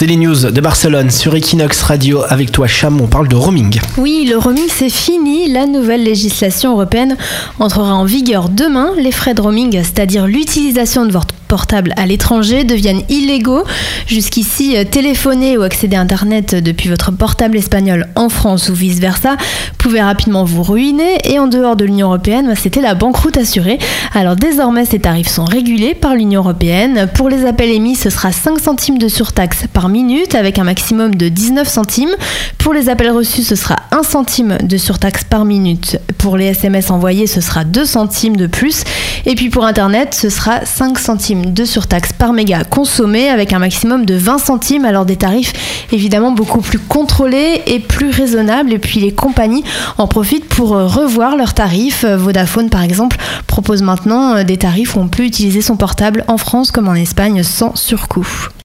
C'est les news de Barcelone sur Equinox Radio. Avec toi, Cham, on parle de roaming. Oui, le roaming, c'est fini. La nouvelle législation européenne entrera en vigueur demain. Les frais de roaming, c'est-à-dire l'utilisation de votre portable à l'étranger, deviennent illégaux. Jusqu'ici, euh, téléphoner ou accéder à Internet depuis votre portable espagnol en France ou vice-versa pouvait rapidement vous ruiner. Et en dehors de l'Union européenne, bah, c'était la banqueroute assurée. Alors désormais, ces tarifs sont régulés par l'Union européenne. Pour les appels émis, ce sera 5 centimes de surtaxe par minute avec un maximum de 19 centimes. Pour les appels reçus, ce sera 1 centime de surtaxe par minute. Pour les SMS envoyés, ce sera 2 centimes de plus. Et puis pour Internet, ce sera 5 centimes de surtaxe par méga consommé avec un maximum de 20 centimes. Alors des tarifs évidemment beaucoup plus contrôlés et plus raisonnables. Et puis les compagnies en profitent pour revoir leurs tarifs. Vodafone par exemple propose maintenant des tarifs où on peut utiliser son portable en France comme en Espagne sans surcoût.